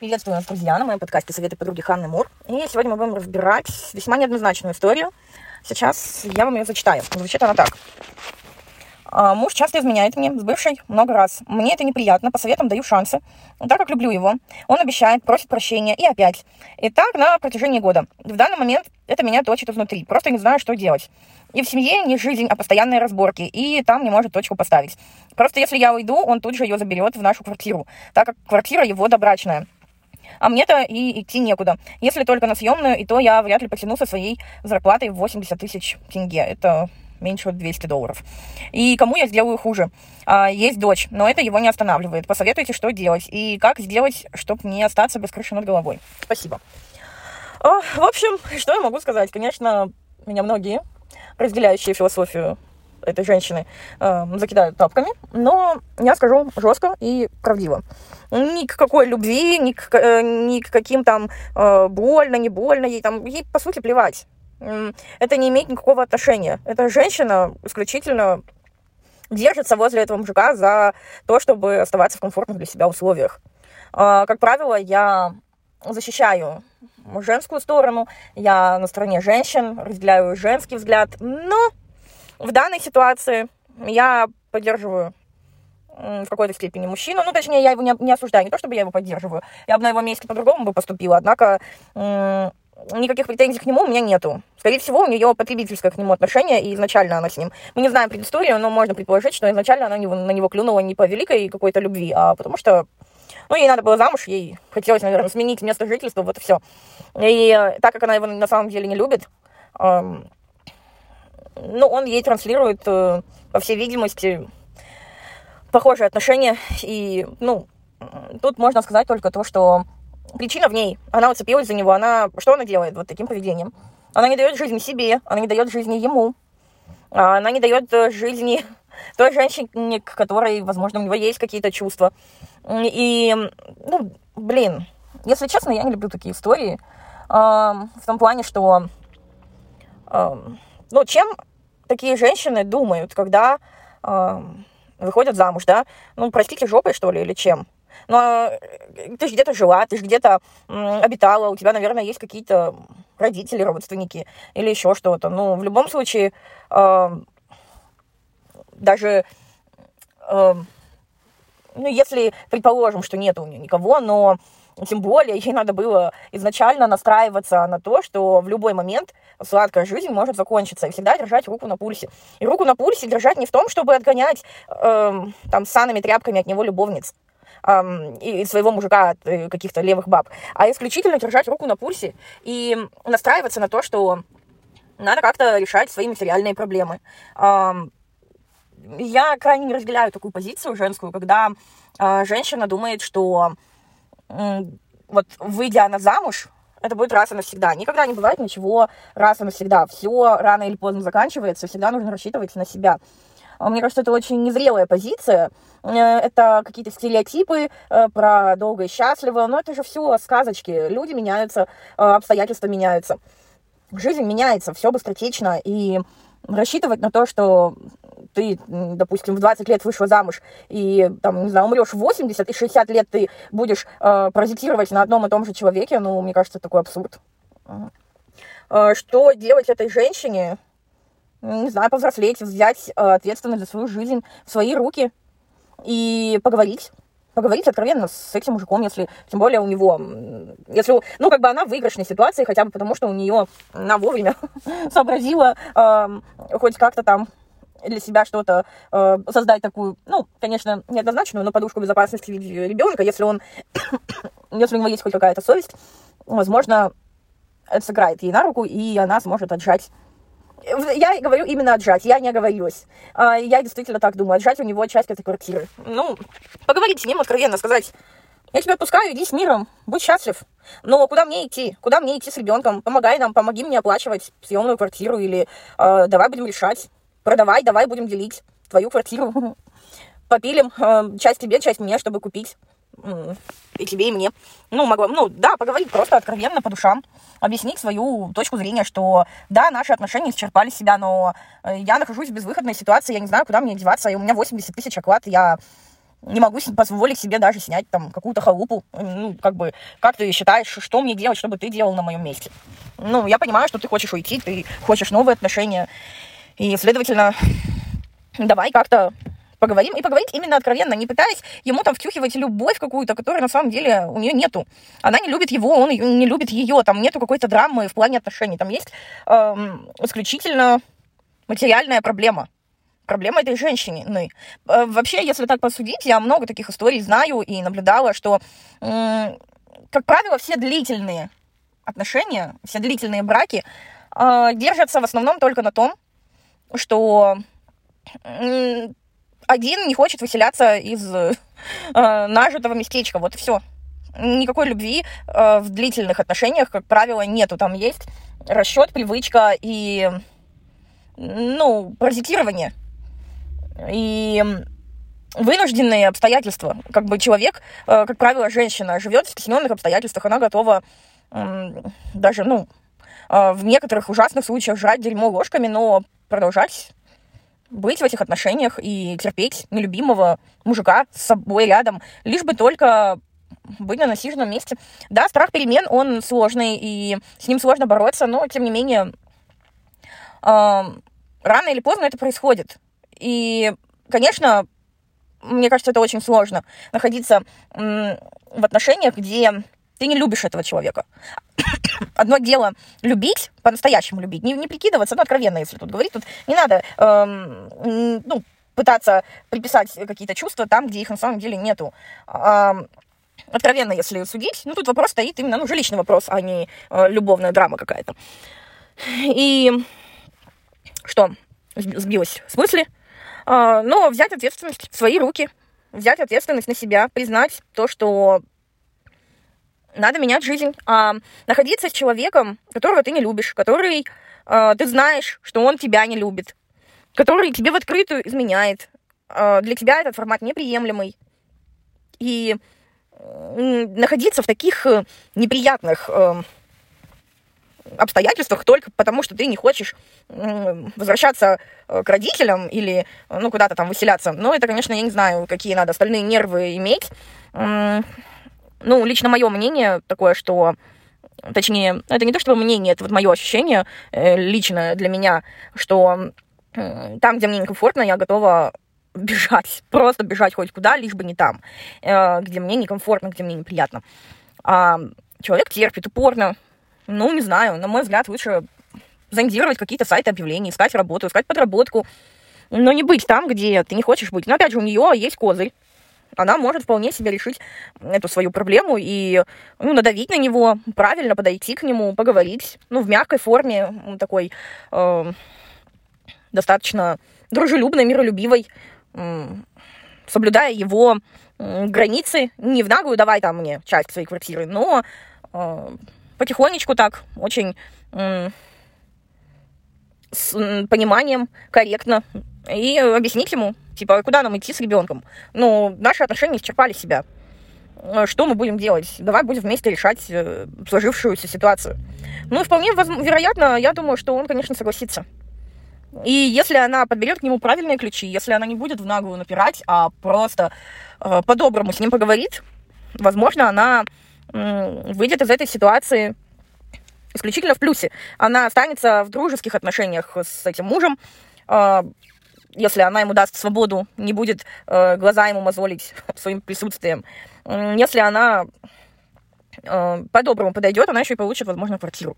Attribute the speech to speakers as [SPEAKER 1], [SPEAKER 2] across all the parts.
[SPEAKER 1] Приветствую вас, друзья, на моем подкасте «Советы подруги Ханны Мур». И сегодня мы будем разбирать весьма неоднозначную историю. Сейчас я вам ее зачитаю. Звучит она так. А, муж часто изменяет мне с бывшей много раз. Мне это неприятно, по советам даю шансы, так как люблю его. Он обещает, просит прощения и опять. И так на протяжении года. В данный момент это меня точит изнутри. Просто не знаю, что делать. И в семье не жизнь, а постоянные разборки. И там не может точку поставить. Просто если я уйду, он тут же ее заберет в нашу квартиру, так как квартира его добрачная. А мне-то и идти некуда. Если только на съемную, и то я вряд ли потяну со своей зарплатой в 80 тысяч тенге. Это меньше 200 долларов. И кому я сделаю хуже? А, есть дочь, но это его не останавливает. Посоветуйте, что делать и как сделать, чтобы не остаться без крыши над головой. Спасибо. А, в общем, что я могу сказать? Конечно, меня многие, разделяющие философию этой женщины, э, закидают тапками, но я скажу жестко и правдиво. Ни к какой любви, ни к, э, ни к каким там э, больно, не больно, ей там, ей по сути плевать это не имеет никакого отношения. Эта женщина исключительно держится возле этого мужика за то, чтобы оставаться в комфортных для себя условиях. А, как правило, я защищаю женскую сторону, я на стороне женщин, разделяю женский взгляд, но в данной ситуации я поддерживаю в какой-то степени мужчину, ну, точнее, я его не, не осуждаю, не то, чтобы я его поддерживаю, я бы на его месте по-другому бы поступила, однако никаких претензий к нему у меня нету. Скорее всего, у нее потребительское к нему отношение, и изначально она с ним... Мы не знаем предысторию, но можно предположить, что изначально она на него клюнула не по великой какой-то любви, а потому что ну, ей надо было замуж, ей хотелось, наверное, сменить место жительства, вот и все. И так как она его на самом деле не любит, ну, он ей транслирует, э, по всей видимости, похожие отношения. И, ну, тут можно сказать только то, что причина в ней. Она уцепилась за него. Она, что она делает вот таким поведением? Она не дает жизни себе, она не дает жизни ему. А она не дает э, жизни той женщине, к которой, возможно, у него есть какие-то чувства. И, ну, блин, если честно, я не люблю такие истории. В том плане, что, ну, чем такие женщины думают, когда выходят замуж, да? Ну, простите, жопой, что ли, или чем? но э, ты же где-то жила, ты же где-то обитала, у тебя, наверное, есть какие-то родители, родственники или еще что-то. Ну, в любом случае, э, даже э, ну, если предположим, что нет у нее никого, но тем более ей надо было изначально настраиваться на то, что в любой момент сладкая жизнь может закончиться, и всегда держать руку на пульсе. И руку на пульсе держать не в том, чтобы отгонять э, там санными тряпками от него любовниц, и своего мужика от э, каких-то левых баб, а исключительно держать руку на пульсе и настраиваться на то, что надо как-то решать свои материальные проблемы. Я крайне не разделяю такую позицию женскую, когда а, женщина думает, что вот выйдя на замуж, это будет раз и навсегда. Никогда не бывает ничего раз и навсегда. Все рано или поздно заканчивается, всегда нужно рассчитывать на себя. А мне кажется, это очень незрелая позиция. Э, это какие-то стереотипы э, про долго и счастливо. Но это же все сказочки. Люди меняются, э, обстоятельства меняются. Жизнь меняется, все быстротечно. И рассчитывать на то, что ты, допустим, в 20 лет вышла замуж и, там, не знаю, умрешь в 80, и 60 лет ты будешь э, паразитировать на одном и том же человеке, ну, мне кажется, такой абсурд. Что делать этой женщине? не знаю, повзрослеть, взять э, ответственность за свою жизнь в свои руки и поговорить. Поговорить откровенно с этим мужиком, если, тем более у него, если, ну, как бы она в выигрышной ситуации, хотя бы потому, что у нее на вовремя сообразила э, хоть как-то там для себя что-то э, создать такую, ну, конечно, неоднозначную, но подушку безопасности ребенка, если он, если у него есть хоть какая-то совесть, возможно, это сыграет ей на руку, и она сможет отжать я говорю именно отжать, я не оговорилась. А, я действительно так думаю, отжать у него часть этой квартиры. Ну, поговорить с ним откровенно, сказать, я тебя отпускаю, иди с миром, будь счастлив. Но куда мне идти? Куда мне идти с ребенком? Помогай нам, помоги мне оплачивать съемную квартиру или э, давай будем решать. Продавай, давай будем делить твою квартиру. Попилим э, часть тебе, часть мне, чтобы купить и тебе, и мне. Ну, могла, ну, да, поговорить просто откровенно по душам, объяснить свою точку зрения, что, да, наши отношения исчерпали себя, но э, я нахожусь в безвыходной ситуации, я не знаю, куда мне деваться, и у меня 80 тысяч оклад, я не могу позволить себе даже снять там какую-то халупу. Ну, как бы, как ты считаешь, что мне делать, чтобы ты делал на моем месте? Ну, я понимаю, что ты хочешь уйти, ты хочешь новые отношения. И, следовательно, давай как-то поговорим. И поговорить именно откровенно, не пытаясь ему там втюхивать любовь какую-то, которая на самом деле у нее нету. Она не любит его, он не любит ее. Там нету какой-то драмы в плане отношений. Там есть эм, исключительно материальная проблема проблема этой женщины. Ну, вообще, если так посудить, я много таких историй знаю и наблюдала, что, как правило, все длительные отношения, все длительные браки э, держатся в основном только на том, что один не хочет выселяться из э, нажитого местечка. Вот и все. Никакой любви э, в длительных отношениях, как правило, нету. Там есть расчет, привычка и, ну, паразитирование и вынужденные обстоятельства. Как бы человек, э, как правило, женщина живет в стесненных обстоятельствах, она готова даже, ну, э, в некоторых ужасных случаях жрать дерьмо ложками, но продолжать быть в этих отношениях и терпеть нелюбимого мужика с собой рядом, лишь бы только быть на насиженном месте. Да, страх перемен, он сложный, и с ним сложно бороться, но, тем не менее, э, рано или поздно это происходит. И, конечно, мне кажется, это очень сложно находиться в отношениях, где ты не любишь этого человека. Одно дело любить, по-настоящему любить, не, не прикидываться, ну, откровенно, если тут говорить, тут не надо, эм, ну, пытаться приписать какие-то чувства там, где их на самом деле нету. Эм, откровенно, если судить, ну, тут вопрос стоит именно, ну, жилищный вопрос, а не э, любовная драма какая-то. И что? Сбилась с мысли. А, но взять ответственность в свои руки, взять ответственность на себя, признать то, что надо менять жизнь, а находиться с человеком, которого ты не любишь, который а, ты знаешь, что он тебя не любит, который тебе в открытую изменяет. А, для тебя этот формат неприемлемый. И находиться в таких э, неприятных э, обстоятельствах только потому, что ты не хочешь возвращаться э, к родителям или, ну, куда-то там выселяться. Но это, конечно, я не знаю, какие надо остальные нервы иметь. Ну, лично мое мнение такое, что точнее, это не то, чтобы мнение, это вот мое ощущение э, личное для меня, что там, где мне некомфортно, я готова бежать, просто бежать хоть куда, лишь бы не там, э, где мне некомфортно, где мне неприятно. А человек терпит упорно, ну, не знаю, на мой взгляд, лучше зондировать какие-то сайты объявлений, искать работу, искать подработку, но не быть там, где ты не хочешь быть. Но опять же, у нее есть козырь. Она может вполне себе решить эту свою проблему и ну, надавить на него, правильно подойти к нему, поговорить, ну, в мягкой форме, такой э, достаточно дружелюбной, миролюбивой, э, соблюдая его э, границы, не в наглую давай там мне часть своей квартиры, но э, потихонечку так, очень с пониманием, корректно, и объяснить ему, типа, куда нам идти с ребенком. Ну, наши отношения исчерпали себя. Э, что мы будем делать? Давай будем вместе решать э, сложившуюся ситуацию. Ну, вполне вероятно, я думаю, что он, конечно, согласится. И если она подберет к нему правильные ключи, если она не будет в наглую напирать, а просто э, по-доброму с ним поговорит, возможно, она выйдет из этой ситуации исключительно в плюсе. Она останется в дружеских отношениях с этим мужем, а, если она ему даст свободу, не будет э, глаза ему мозолить своим присутствием. Если она э, по-доброму подойдет, она еще и получит, возможно, квартиру.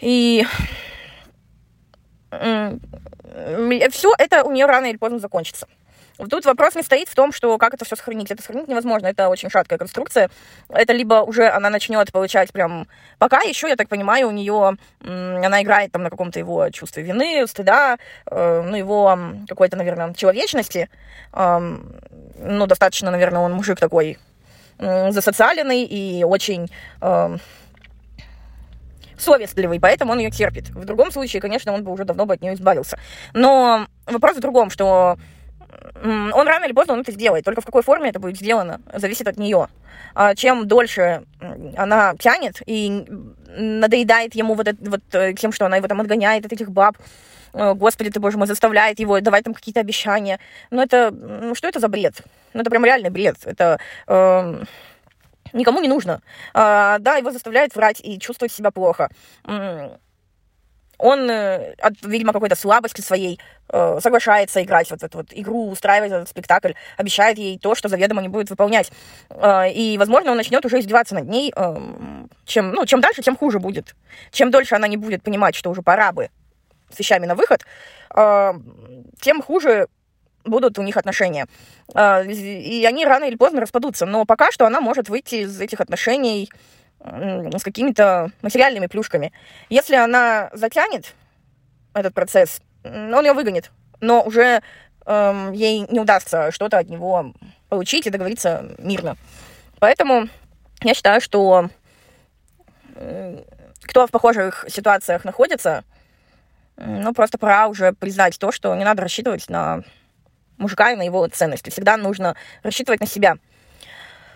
[SPEAKER 1] И все это у нее рано или поздно закончится. Тут вопрос не стоит в том, что как это все сохранить. Это сохранить невозможно, это очень шаткая конструкция. Это либо уже она начнет получать прям... Пока еще, я так понимаю, у нее... Она играет там на каком-то его чувстве вины, стыда, э, ну, его какой-то, наверное, человечности. Ну, достаточно, наверное, он мужик такой засоциаленный и очень совестливый, поэтому он ее терпит. В другом случае, конечно, он бы уже давно бы от нее избавился. Но вопрос в другом, что он рано или поздно он это сделает. Только в какой форме это будет сделано, зависит от нее. А чем дольше она тянет и надоедает ему вот, это, вот э, тем, что она его там отгоняет от этих баб, э, господи ты, боже мой, заставляет его давать там какие-то обещания. Ну, это, ну, что это за бред? Ну, это прям реальный бред. Это... Э, никому не нужно. А, да, его заставляют врать и чувствовать себя плохо он э, видимо, какой-то слабости своей э, соглашается играть вот эту вот игру, устраивать этот спектакль, обещает ей то, что заведомо не будет выполнять. Э, и, возможно, он начнет уже издеваться над ней. Чем, ну, чем дальше, тем хуже будет. Чем дольше она не будет понимать, что уже пора бы с вещами на выход, тем хуже будут у них отношения. И они рано или поздно распадутся. Но пока что она может выйти из этих отношений с какими-то материальными плюшками. Если она затянет этот процесс, он ее выгонит, но уже эм, ей не удастся что-то от него получить и договориться мирно. Поэтому я считаю, что э, кто в похожих ситуациях находится, ну, просто пора уже признать то, что не надо рассчитывать на мужика и на его ценности. Всегда нужно рассчитывать на себя.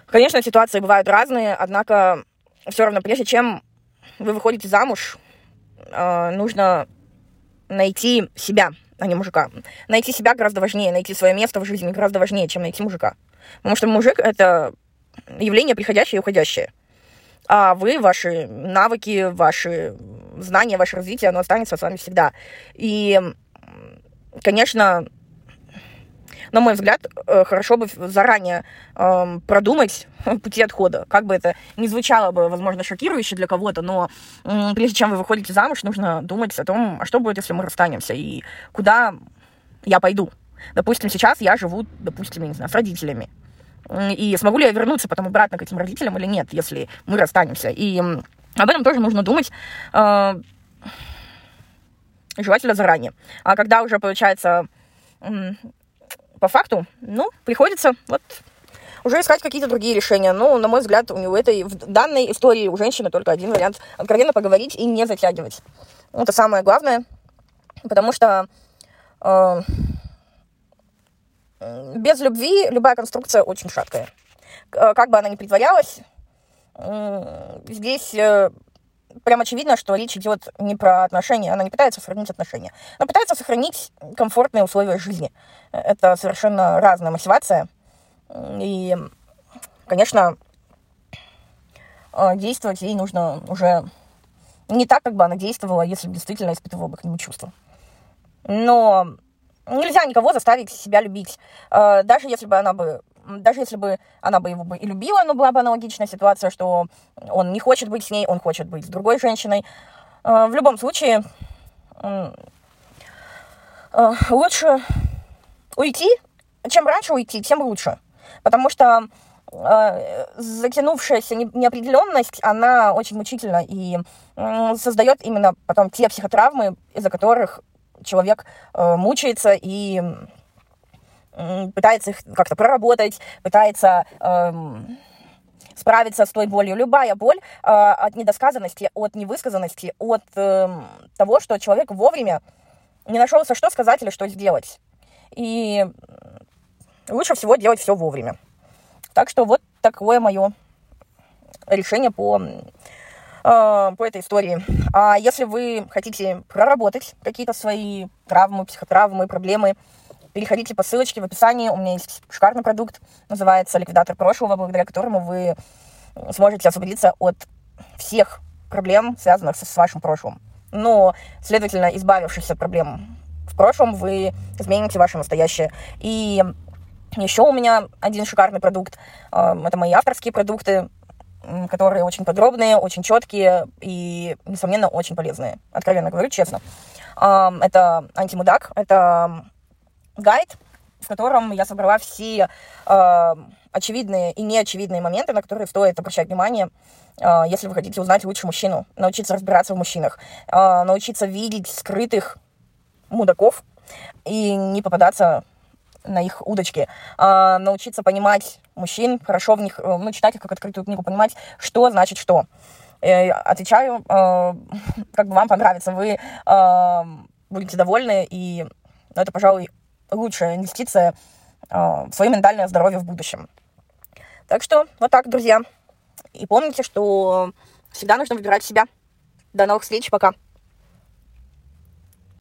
[SPEAKER 1] Конечно, ситуации бывают разные, однако все равно, прежде чем вы выходите замуж, э, нужно найти себя, а не мужика. Найти себя гораздо важнее, найти свое место в жизни гораздо важнее, чем найти мужика. Потому что мужик — это явление приходящее и уходящее. А вы, ваши навыки, ваши знания, ваше развитие, оно останется с вами всегда. И, конечно, на мой взгляд, э, хорошо бы заранее э, продумать пути отхода. Как бы это ни звучало бы, возможно, шокирующе для кого-то, но прежде чем вы выходите замуж, нужно думать о том, а что будет, если мы расстанемся, и куда я пойду. Допустим, сейчас я живу, допустим, не знаю, с родителями. И смогу ли я вернуться потом обратно к этим родителям или нет, если мы расстанемся. И об этом тоже нужно думать э, желательно заранее. А когда уже получается по факту, ну, приходится вот уже искать какие-то другие решения. Ну, на мой взгляд, у него этой, в данной истории у женщины только один вариант. Откровенно поговорить и не затягивать. Это самое главное, потому что э, без любви любая конструкция очень шаткая. Как бы она ни притворялась, э, здесь э, прям очевидно, что речь идет не про отношения, она не пытается сохранить отношения, она пытается сохранить комфортные условия жизни. Это совершенно разная мотивация. И, конечно, действовать ей нужно уже не так, как бы она действовала, если бы действительно испытывала бы к нему чувства. Но нельзя никого заставить себя любить. Даже если бы она бы даже если бы она бы его бы и любила, но была бы аналогичная ситуация, что он не хочет быть с ней, он хочет быть с другой женщиной. Э, в любом случае, э, лучше уйти. Чем раньше уйти, тем лучше. Потому что э, затянувшаяся неопределенность, она очень мучительна и создает именно потом те психотравмы, из-за которых человек мучается и пытается их как-то проработать, пытается эм, справиться с той болью. Любая боль э, от недосказанности, от невысказанности, от э, того, что человек вовремя не нашелся, что сказать или что сделать. И лучше всего делать все вовремя. Так что вот такое мое решение по, э, по этой истории. А если вы хотите проработать какие-то свои травмы, психотравмы, проблемы, Переходите по ссылочке в описании. У меня есть шикарный продукт, называется «Ликвидатор прошлого», благодаря которому вы сможете освободиться от всех проблем, связанных с вашим прошлым. Но, следовательно, избавившись от проблем в прошлом, вы измените ваше настоящее. И еще у меня один шикарный продукт. Э, это мои авторские продукты, которые очень подробные, очень четкие и, несомненно, очень полезные. Откровенно говорю, честно. Э, это антимудак, это гайд, в котором я собрала все э, очевидные и неочевидные моменты, на которые стоит обращать внимание, э, если вы хотите узнать лучше мужчину, научиться разбираться в мужчинах, э, научиться видеть скрытых мудаков и не попадаться на их удочки, э, научиться понимать мужчин, хорошо в них, э, ну, читать их как открытую книгу, понимать, что значит что. Э, отвечаю, э, как бы вам понравится, вы э, будете довольны, и ну, это, пожалуй, лучшая инвестиция а, в свое ментальное здоровье в будущем. Так что вот так, друзья. И помните, что всегда нужно выбирать себя. До новых встреч, пока.